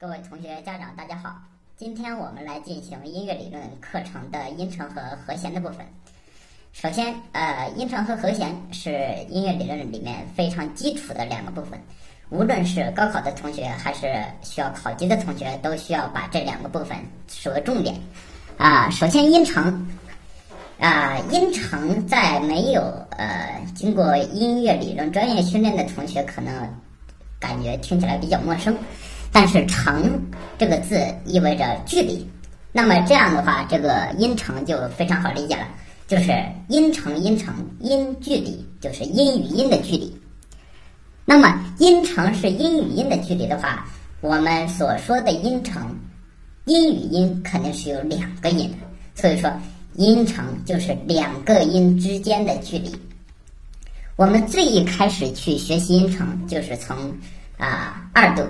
各位同学、家长，大家好。今天我们来进行音乐理论课程的音程和和弦的部分。首先，呃，音程和和弦是音乐理论里面非常基础的两个部分，无论是高考的同学还是需要考级的同学，都需要把这两个部分视为重点。啊，首先音程，啊，音程在没有呃经过音乐理论专业训练的同学，可能感觉听起来比较陌生。但是“程”这个字意味着距离，那么这样的话，这个音程就非常好理解了，就是音程音程音距离，就是音与音的距离。那么音程是音与音的距离的话，我们所说的音程，音与音肯定是有两个音的，所以说音程就是两个音之间的距离。我们最一开始去学习音程，就是从啊二度。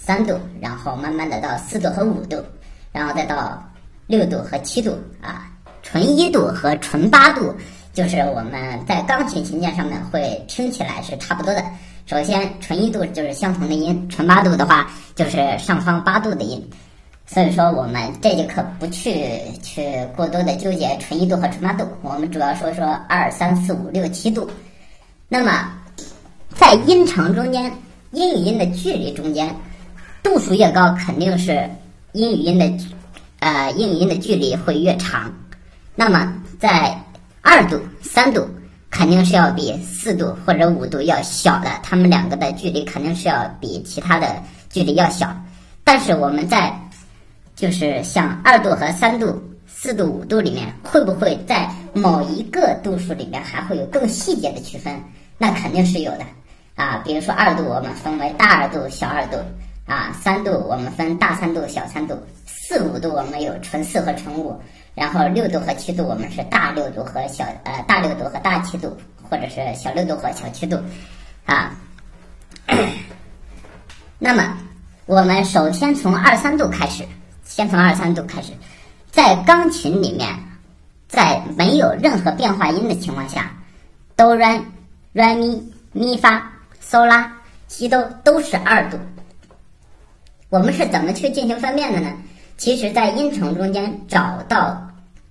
三度，然后慢慢的到四度和五度，然后再到六度和七度啊，纯一度和纯八度，就是我们在钢琴琴键上面会听起来是差不多的。首先，纯一度就是相同的音，纯八度的话就是上方八度的音。所以说，我们这节课不去去过多的纠结纯一度和纯八度，我们主要说说二三四五六七度。那么，在音程中间，音与音的距离中间。度数越高，肯定是音与音的，呃，音与音的距离会越长。那么在二度、三度，肯定是要比四度或者五度要小的，它们两个的距离肯定是要比其他的距离要小。但是我们在就是像二度和三度、四度、五度里面，会不会在某一个度数里面还会有更细节的区分？那肯定是有的啊。比如说二度，我们分为大二度、小二度。啊，三度我们分大三度、小三度，四五度我们有纯四和纯五，然后六度和七度我们是大六度和小呃大六度和大七度，或者是小六度和小七度，啊。那么我们首先从二三度开始，先从二三度开始，在钢琴里面，在没有任何变化音的情况下，哆来来咪咪发嗦拉西哆都是二度。我们是怎么去进行分辨的呢？其实，在音程中间找到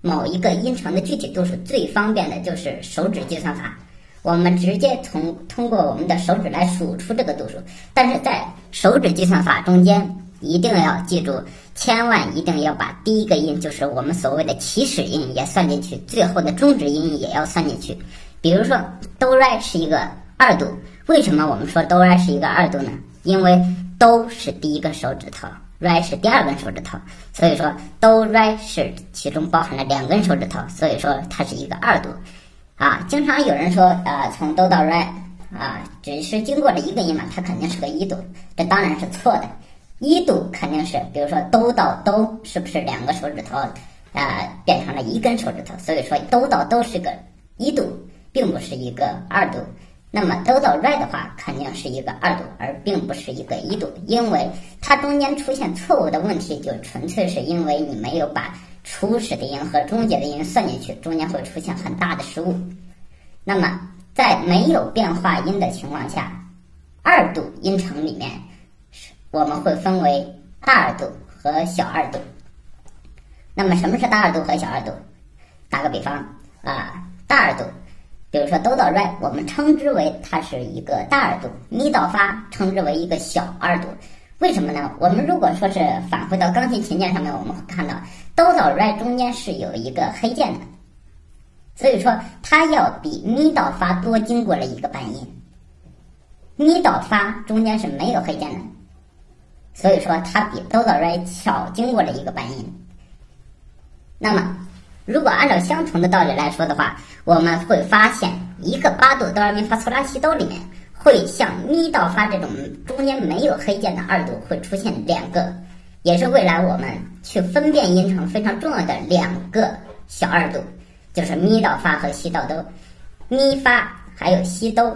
某一个音程的具体度数，最方便的就是手指计算法。我们直接从通过我们的手指来数出这个度数。但是在手指计算法中间，一定要记住，千万一定要把第一个音，就是我们所谓的起始音也算进去，最后的终止音也要算进去。比如说，哆来是一个二度，为什么我们说哆来是一个二度呢？因为都是第一根手指头，re 是第二根手指头，所以说哆 re 是其中包含了两根手指头，所以说它是一个二度，啊，经常有人说，呃，从哆到 re，啊，只是经过了一个音嘛，它肯定是个一度，这当然是错的，一度肯定是，比如说哆到哆，是不是两个手指头，啊，变成了一根手指头，所以说哆到哆是个一度，并不是一个二度。那么哆到 re 的话，肯定是一个二度，而并不是一个一度，因为它中间出现错误的问题，就纯粹是因为你没有把初始的音和终结的音算进去，中间会出现很大的失误。那么在没有变化音的情况下，二度音程里面，我们会分为大二度和小二度。那么什么是大二度和小二度？打个比方啊，大二度。比如说哆到 re，我们称之为它是一个大二度；咪到发称之为一个小二度。为什么呢？我们如果说是返回到钢琴琴键上面，我们会看到哆到 re 中间是有一个黑键的，所以说它要比咪到发多经过了一个半音。咪到发中间是没有黑键的，所以说它比哆到 re 巧经过了一个半音。那么。如果按照相同的道理来说的话，我们会发现一个八度哆来咪发嗦拉西哆里面，会像咪到发这种中间没有黑键的二度会出现两个，也是未来我们去分辨音程非常重要的两个小二度，就是咪到发和西到哆，咪发还有西哆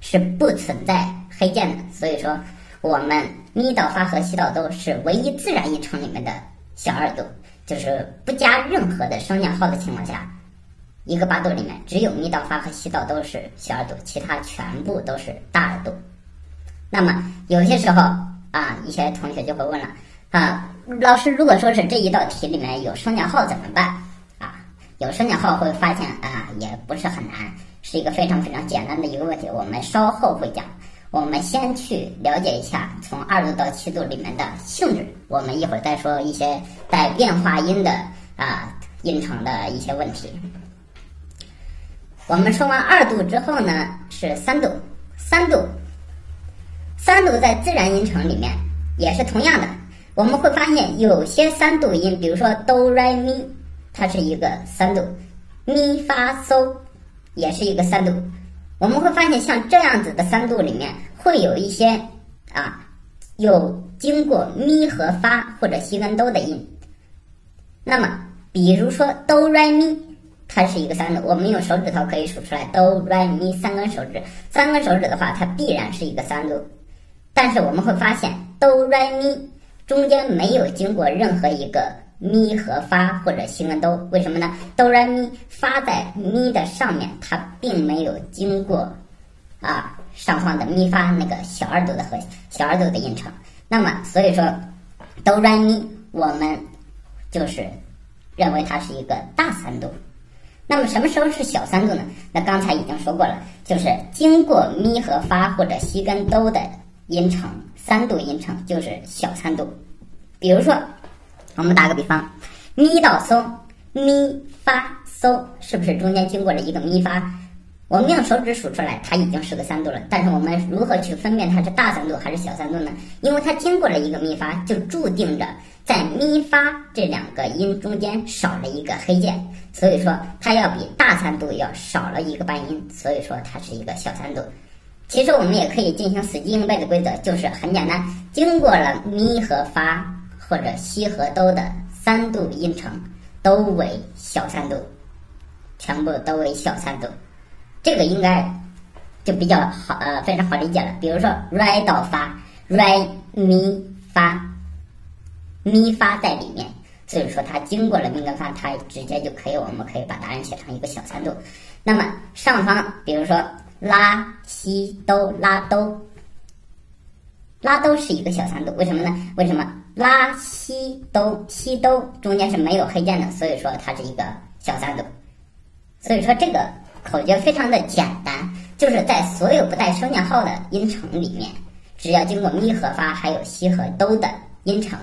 是不存在黑键的，所以说我们咪到发和西到哆是唯一自然音程里面的小二度。就是不加任何的升降号的情况下，一个八度里面只有咪到发和西到都是小二度，其他全部都是大二度。那么有些时候啊，一些同学就会问了啊，老师，如果说是这一道题里面有升降号怎么办啊？有升降号会发现啊，也不是很难，是一个非常非常简单的一个问题，我们稍后会讲。我们先去了解一下从二度到七度里面的性质，我们一会儿再说一些带变化音的啊音程的一些问题。我们说完二度之后呢，是三度，三度，三度在自然音程里面也是同样的，我们会发现有些三度音，比如说哆来咪，它是一个三度，咪发嗦也是一个三度。我们会发现，像这样子的三度里面，会有一些啊，有经过咪和发或者西跟哆的音。那么，比如说哆来咪，它是一个三度，我们用手指头可以数出来哆来咪三根手指，三根手指的话，它必然是一个三度。但是我们会发现哆来咪中间没有经过任何一个。咪和发或者西跟哆，为什么呢？哆来咪发在咪的上面，它并没有经过啊上方的咪发那个小二度的和小二度的音程。那么所以说哆来咪我们就是认为它是一个大三度。那么什么时候是小三度呢？那刚才已经说过了，就是经过咪和发或者西跟哆的音程，三度音程就是小三度。比如说。我们打个比方，咪到嗦，咪发嗦，是不是中间经过了一个咪发？我们用手指数出来，它已经是个三度了。但是我们如何去分辨它是大三度还是小三度呢？因为它经过了一个咪发，就注定着在咪发这两个音中间少了一个黑键，所以说它要比大三度要少了一个半音，所以说它是一个小三度。其实我们也可以进行死记硬背的规则，就是很简单，经过了咪和发。或者西和哆的三度音程都为小三度，全部都为小三度，这个应该就比较好呃非常好理解了。比如说 re 到发，re 咪发，咪发在里面，所以说它经过了咪跟发，它直接就可以，我们可以把答案写成一个小三度。那么上方比如说拉西哆拉哆，拉哆是一个小三度，为什么呢？为什么？拉西哆西哆中间是没有黑键的，所以说它是一个小三度。所以说这个口诀非常的简单，就是在所有不带升降号的音程里面，只要经过咪和发还有西和哆的音程，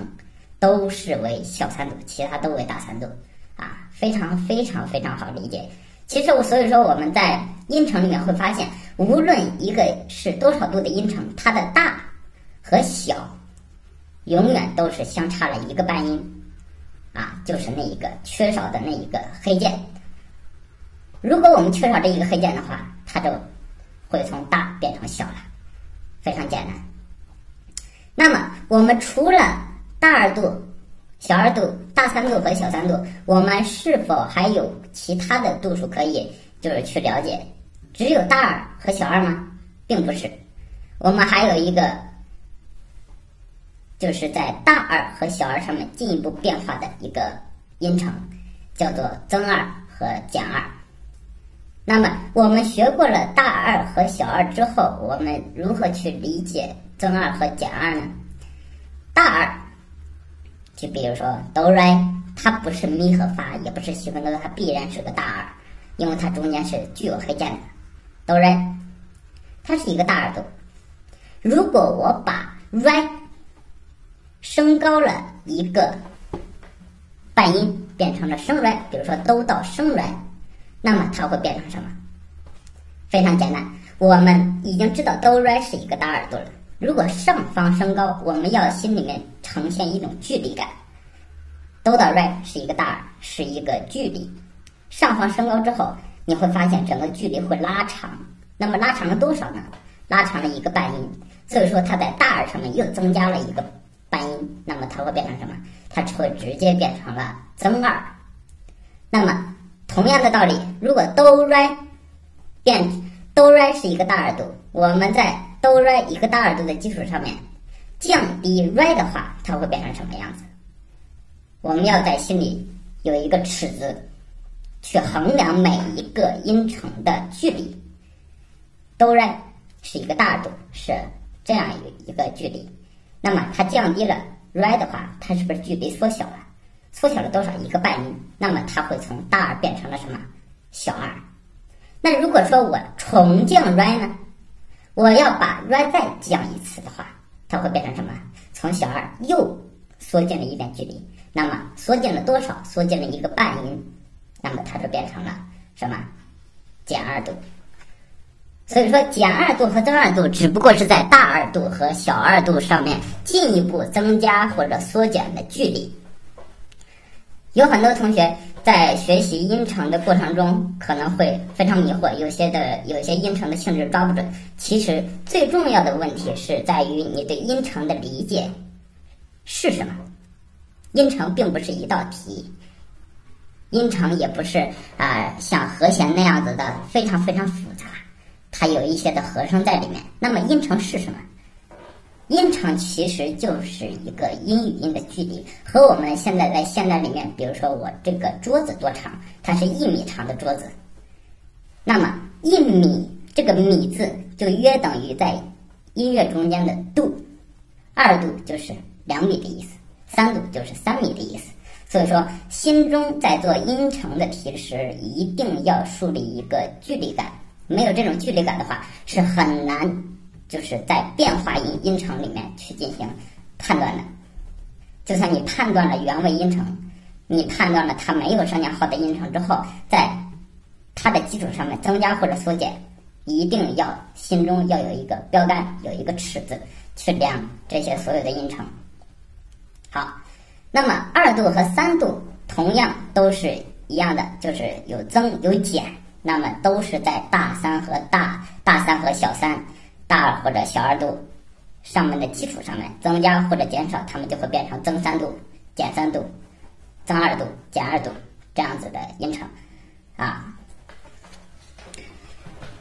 都是为小三度，其他都为大三度啊，非常非常非常好理解。其实我所以说我们在音程里面会发现，无论一个是多少度的音程，它的大和小。永远都是相差了一个半音，啊，就是那一个缺少的那一个黑键。如果我们缺少这一个黑键的话，它就会从大变成小了，非常简单。那么，我们除了大二度、小二度、大三度和小三度，我们是否还有其他的度数可以就是去了解？只有大二和小二吗？并不是，我们还有一个。就是在大二和小二上面进一步变化的一个音程，叫做增二和减二。那么我们学过了大二和小二之后，我们如何去理解增二和减二呢？大二，就比如说哆来，它不是咪和发，也不是西分哆，它必然是个大二，因为它中间是具有黑键的。哆来，它是一个大二度。如果我把 re 升高了一个半音，变成了升来，比如说哆到升来，那么它会变成什么？非常简单，我们已经知道哆来是一个大耳朵了。如果上方升高，我们要心里面呈现一种距离感。哆到来是一个大耳，是一个距离。上方升高之后，你会发现整个距离会拉长。那么拉长了多少呢？拉长了一个半音。所以说它在大耳上面又增加了一个。半音，那么它会变成什么？它会直接变成了增二。那么同样的道理，如果哆来变哆来是一个大二度，我们在哆来一个大二度的基础上面降低来的话，它会变成什么样子？我们要在心里有一个尺子，去衡量每一个音程的距离。哆来是一个大度，是这样一一个距离。那么它降低了 re 的话，它是不是距离缩小了？缩小了多少？一个半音。那么它会从大二变成了什么？小二。那如果说我重降 re 呢？我要把 re 再降一次的话，它会变成什么？从小二又缩进了一点距离。那么缩进了多少？缩进了一个半音。那么它就变成了什么？减二度。所以说，减二度和增二度只不过是在大二度和小二度上面进一步增加或者缩减的距离。有很多同学在学习音程的过程中可能会非常迷惑，有些的有些音程的性质抓不准。其实最重要的问题是在于你对音程的理解是什么。音程并不是一道题，音程也不是啊像和弦那样子的非常非常复杂。它有一些的和声在里面。那么音程是什么？音程其实就是一个音与音的距离，和我们现在在现代里面，比如说我这个桌子多长，它是一米长的桌子，那么一米这个米字就约等于在音乐中间的度，二度就是两米的意思，三度就是三米的意思。所以说，心中在做音程的题时，一定要树立一个距离感。没有这种距离感的话，是很难就是在变化音音程里面去进行判断的。就算你判断了原位音程，你判断了它没有升降号的音程之后，在它的基础上面增加或者缩减，一定要心中要有一个标杆，有一个尺子去量这些所有的音程。好，那么二度和三度同样都是一样的，就是有增有减。那么都是在大三和大大三和小三、大二或者小二度上面的基础上面增加或者减少，它们就会变成增三度、减三度、增二度、减二度这样子的音程啊。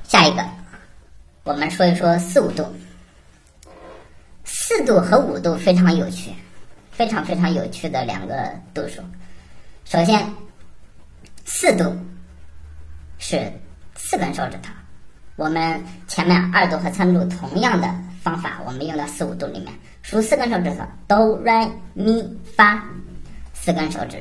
下一个，我们说一说四五度。四度和五度非常有趣，非常非常有趣的两个度数。首先，四度。是四根手指头，我们前面二度和三度同样的方法，我们用到四五度里面，数四根手指头，哆、来、咪、发，四根手指。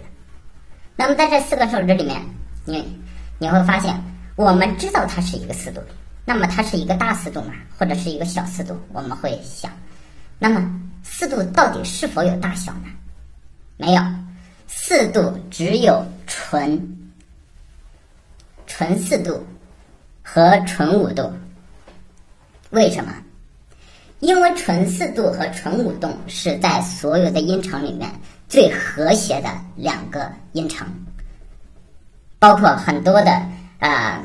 那么在这四个手指里面，你你会发现，我们知道它是一个四度，那么它是一个大四度嘛，或者是一个小四度？我们会想，那么四度到底是否有大小呢？没有，四度只有纯。纯四度和纯五度，为什么？因为纯四度和纯五度是在所有的音程里面最和谐的两个音程，包括很多的啊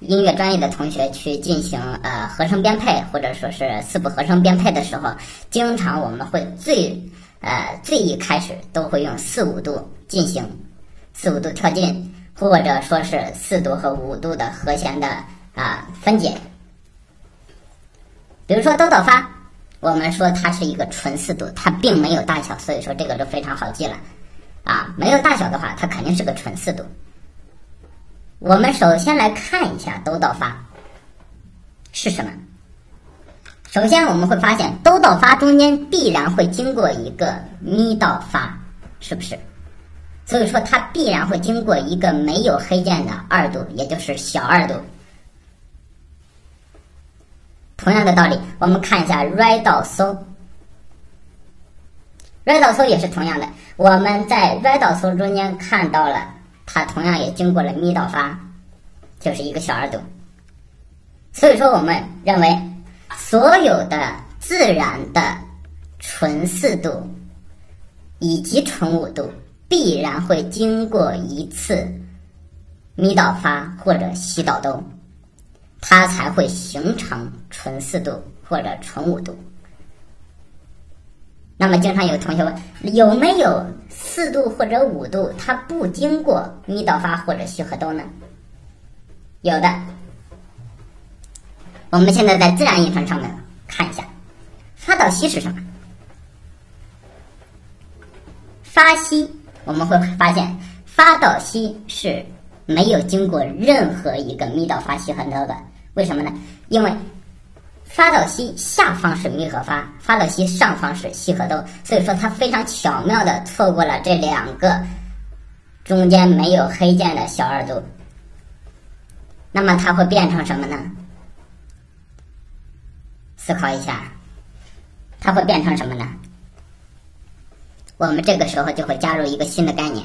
音乐专业的同学去进行呃和声编配或者说是四部和声编配的时候，经常我们会最呃最一开始都会用四五度进行四五度跳进。或者说是四度和五度的和弦的啊分解，比如说哆到发，我们说它是一个纯四度，它并没有大小，所以说这个就非常好记了啊。没有大小的话，它肯定是个纯四度。我们首先来看一下哆到发是什么。首先我们会发现哆到发中间必然会经过一个咪到发，是不是？所以说，它必然会经过一个没有黑键的二度，也就是小二度。同样的道理，我们看一下 re 到 so，re 到 so 也是同样的。我们在 re 到 so 中间看到了，它同样也经过了咪到发，就是一个小二度。所以说，我们认为所有的自然的纯四度以及纯五度。必然会经过一次咪导发或者西导哆，它才会形成纯四度或者纯五度。那么，经常有同学问，有没有四度或者五度它不经过咪导发或者西和哆呢？有的。我们现在在自然音程上面看一下，发到西是什么？发西。我们会发现，发到西是没有经过任何一个咪到发西和哆的，为什么呢？因为发到西下方是咪和发，发到西上方是西和哆，所以说它非常巧妙的错过了这两个中间没有黑键的小二度。那么它会变成什么呢？思考一下，它会变成什么呢？我们这个时候就会加入一个新的概念：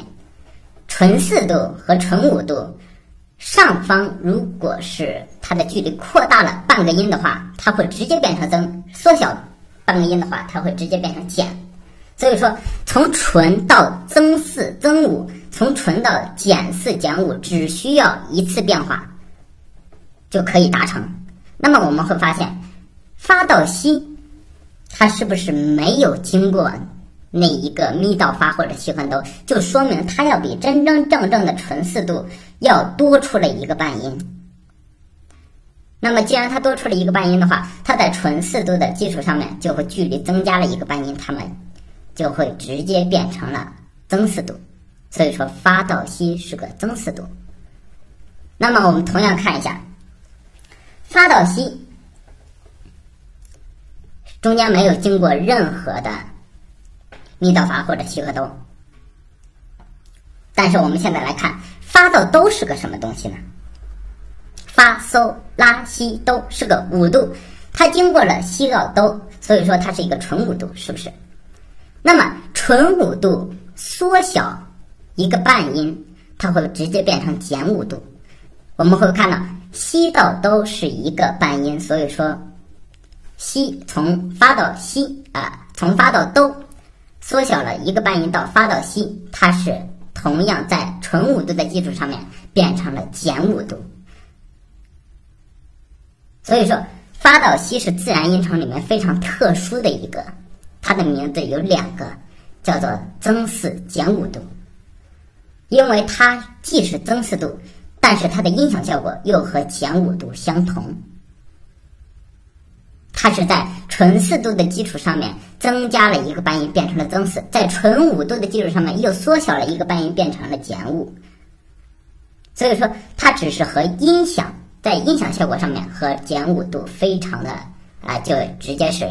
纯四度和纯五度。上方如果是它的距离扩大了半个音的话，它会直接变成增；缩小半个音的话，它会直接变成减。所以说，从纯到增四、增五，从纯到减四、减五，只需要一次变化就可以达成。那么我们会发现，发到西，它是不是没有经过？那一个咪到发或者西和哆，就说明它要比真真正正的纯四度要多出了一个半音。那么既然它多出了一个半音的话，它在纯四度的基础上面就会距离增加了一个半音，它们就会直接变成了增四度。所以说发到西是个增四度。那么我们同样看一下，发到西中间没有经过任何的。密道法或者西和哆，但是我们现在来看，发到哆是个什么东西呢？发、搜、拉、西、哆是个五度，它经过了西到哆，所以说它是一个纯五度，是不是？那么纯五度缩小一个半音，它会直接变成减五度。我们会看到西到哆是一个半音，所以说西从发到西啊，从发到哆。缩小了一个半音到发到西，它是同样在纯五度的基础上面变成了减五度。所以说，发到西是自然音程里面非常特殊的一个，它的名字有两个，叫做增四减五度，因为它既是增四度，但是它的音响效果又和减五度相同。它是在纯四度的基础上面增加了一个半音，变成了增四；在纯五度的基础上面又缩小了一个半音，变成了减五。所以说，它只是和音响在音响效果上面和减五度非常的啊，就直接是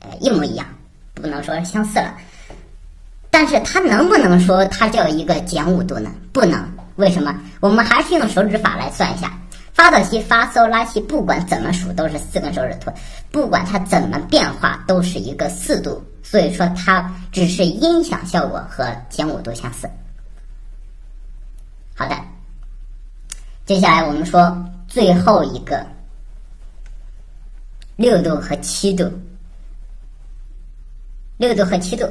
呃一模一样，不能说相似了。但是它能不能说它叫一个减五度呢？不能。为什么？我们还是用手指法来算一下。发到西，发嗦拉西，不管怎么数都是四根手指头，不管它怎么变化都是一个四度，所以说它只是音响效果和减五度相似。好的，接下来我们说最后一个六度和七度，六度和七度，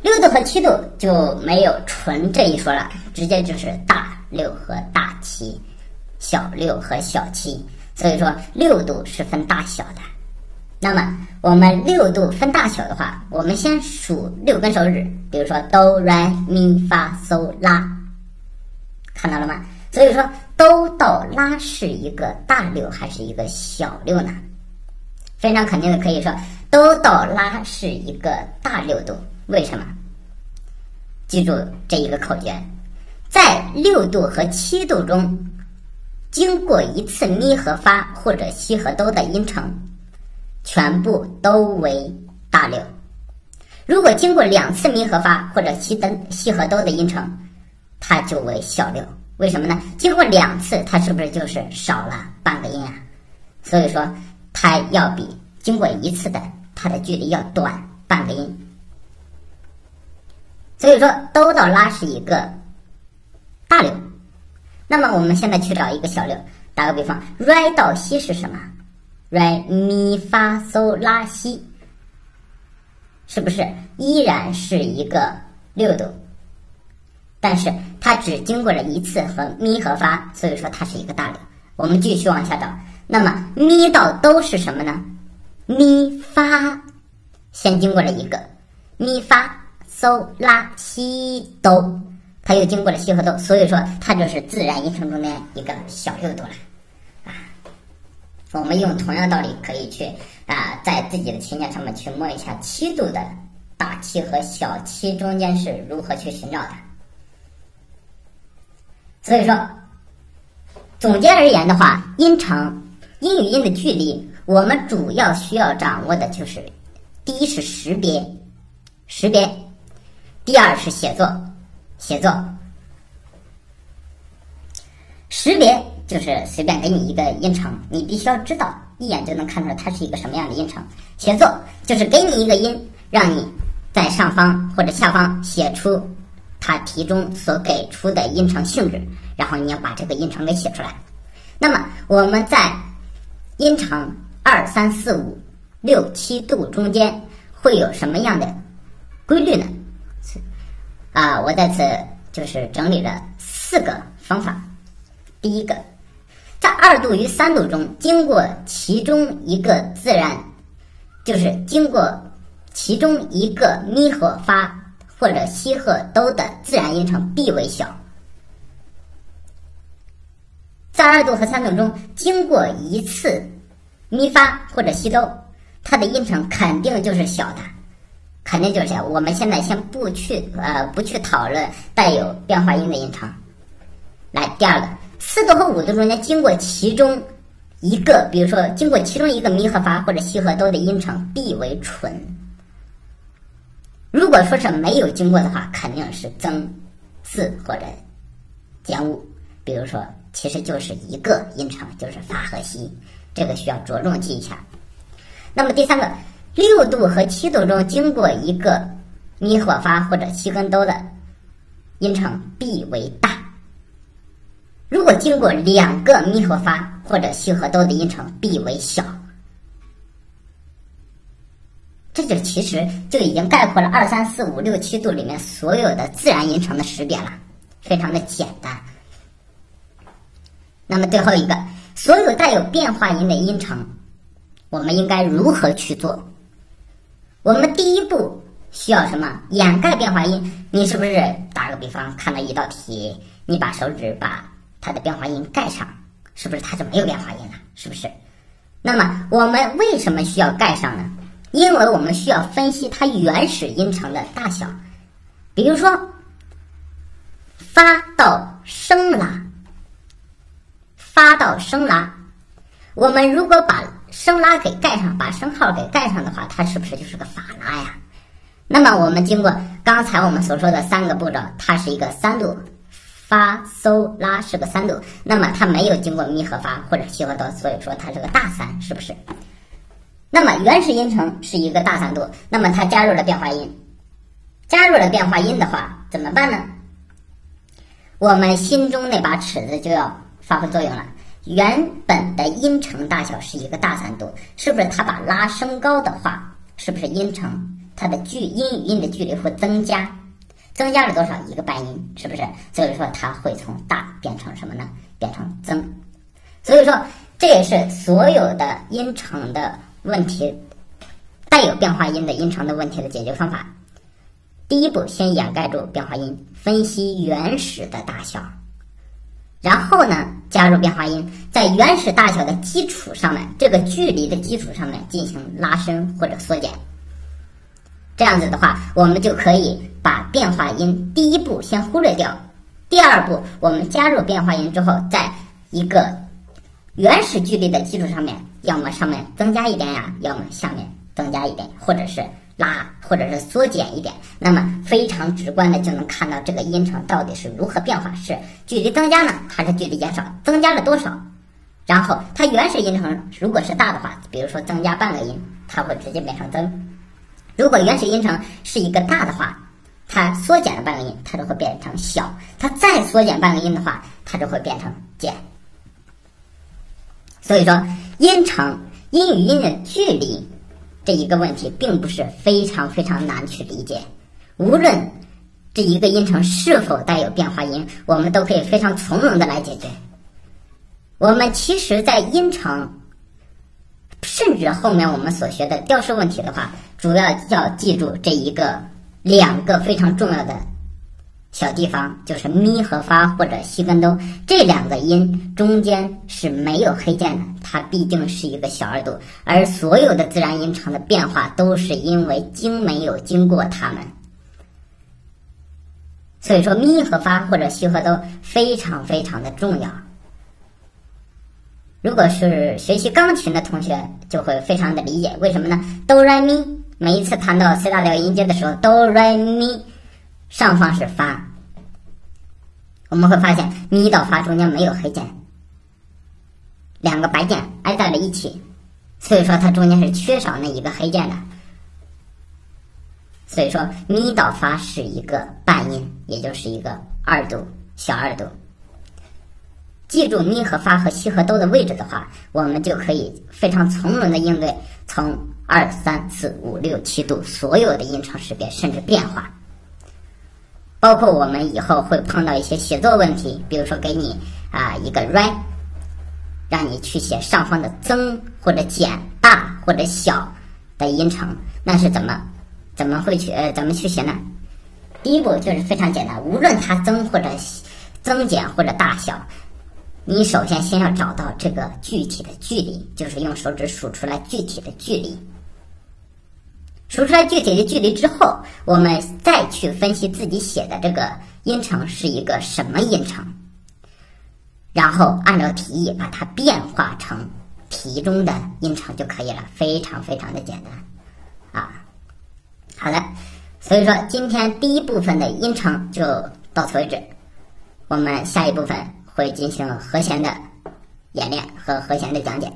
六度和七度就没有纯这一说了，直接就是大六和大七。小六和小七，所以说六度是分大小的。那么我们六度分大小的话，我们先数六根手指，比如说哆、来、咪、发、嗦、拉，看到了吗？所以说哆到拉是一个大六还是一个小六呢？非常肯定的可以说哆到拉是一个大六度。为什么？记住这一个口诀，在六度和七度中。经过一次咪和发或者西和哆的音程，全部都为大六。如果经过两次咪和发或者西的西和哆的音程，它就为小六。为什么呢？经过两次，它是不是就是少了半个音啊？所以说，它要比经过一次的它的距离要短半个音。所以说，哆到拉是一个。那么我们现在去找一个小六，打个比方，re 到西是什么？re 咪发嗦拉西，是不是依然是一个六度？但是它只经过了一次和咪和发，所以说它是一个大六。我们继续往下找，那么咪到哆是什么呢？咪发先经过了一个咪发嗦拉西哆。它又经过了西和哆，所以说它就是自然音程中的一个小六度了，啊，我们用同样道理可以去啊，在自己的琴键上面去摸一下七度的大七和小七中间是如何去寻找的。所以说，总结而言的话，音程音与音的距离，我们主要需要掌握的就是第一是识别，识别；第二是写作，写作。识别就是随便给你一个音程，你必须要知道，一眼就能看出来它是一个什么样的音程。写作就是给你一个音，让你在上方或者下方写出它题中所给出的音程性质，然后你要把这个音程给写出来。那么我们在音程二三四五六七度中间会有什么样的规律呢？啊，我在此就是整理了四个方法。第一个，在二度与三度中，经过其中一个自然，就是经过其中一个咪和发或者西和哆的自然音程必为小。在二度和三度中，经过一次咪发或者西哆，它的音程肯定就是小的，肯定就是小。我们现在先不去呃不去讨论带有变化音的音程。来，第二个。四度和五度中间经过其中一个，比如说经过其中一个咪和发或者西和哆的音程，必为纯。如果说是没有经过的话，肯定是增、四或者减五。比如说，其实就是一个音程，就是发和西，这个需要着重记一下。那么第三个，六度和七度中经过一个咪和发或者西跟哆的音程，必为大。如果经过两个咪和发或者西和哆的音程，必为小。这就其实就已经概括了二三四五六七度里面所有的自然音程的识别了，非常的简单。那么最后一个，所有带有变化音的音程，我们应该如何去做？我们第一步需要什么？掩盖变化音。你是不是打个比方，看到一道题，你把手指把。它的变化音盖上，是不是它就没有变化音了？是不是？那么我们为什么需要盖上呢？因为我们需要分析它原始音程的大小。比如说，发到升拉，发到升拉，我们如果把拉给盖上，把升号给盖上的话，它是不是就是个法拉呀？那么我们经过刚才我们所说的三个步骤，它是一个三度。发、嗦、拉是个三度，那么它没有经过咪和发或者西和哆，所以说它是个大三，是不是？那么原始音程是一个大三度，那么它加入了变化音，加入了变化音的话怎么办呢？我们心中那把尺子就要发挥作用了。原本的音程大小是一个大三度，是不是？它把拉升高的话，是不是音程它的距音与音的距离会增加？增加了多少一个半音，是不是？所以说它会从大变成什么呢？变成增。所以说这也是所有的音程的问题，带有变化音的音程的问题的解决方法。第一步，先掩盖住变化音，分析原始的大小，然后呢，加入变化音，在原始大小的基础上面，这个距离的基础上面进行拉伸或者缩减。这样子的话，我们就可以。把变化音第一步先忽略掉，第二步我们加入变化音之后，在一个原始距离的基础上面，要么上面增加一点呀，要么下面增加一点，或者是拉，或者是缩减一点，那么非常直观的就能看到这个音程到底是如何变化，是距离增加呢，还是距离减少？增加了多少？然后它原始音程如果是大的话，比如说增加半个音，它会直接变成增；如果原始音程是一个大的话，它缩减了半个音，它就会变成小；它再缩减半个音的话，它就会变成减。所以说，音程音与音的距离这一个问题，并不是非常非常难去理解。无论这一个音程是否带有变化音，我们都可以非常从容的来解决。我们其实，在音程，甚至后面我们所学的调式问题的话，主要要记住这一个。两个非常重要的小地方，就是咪和发或者西跟哆这两个音中间是没有黑键的，它毕竟是一个小二度，而所有的自然音程的变化都是因为经没有经过它们，所以说咪和发或者西和哆非常非常的重要。如果是学习钢琴的同学，就会非常的理解，为什么呢？哆来咪，每一次弹到 C 大调音阶的时候，哆来咪，上方是发，我们会发现咪到发中间没有黑键，两个白键挨在了一起，所以说它中间是缺少那一个黑键的。所以说咪到发是一个半音，也就是一个二度小二度。记住咪和发和西和哆的位置的话，我们就可以非常从容的应对从二三四五六七度所有的音程识别甚至变化。包括我们以后会碰到一些写作问题，比如说给你啊一个 re，让你去写上方的增或者减大或者小的音程，那是怎么怎么会去呃怎么去写呢？第一步就是非常简单，无论它增或者增减或者大小。你首先先要找到这个具体的距离，就是用手指数出来具体的距离。数出来具体的距离之后，我们再去分析自己写的这个音程是一个什么音程，然后按照题意把它变化成题中的音程就可以了，非常非常的简单啊。好的，所以说今天第一部分的音程就到此为止，我们下一部分。会进行和弦的演练和和弦的讲解。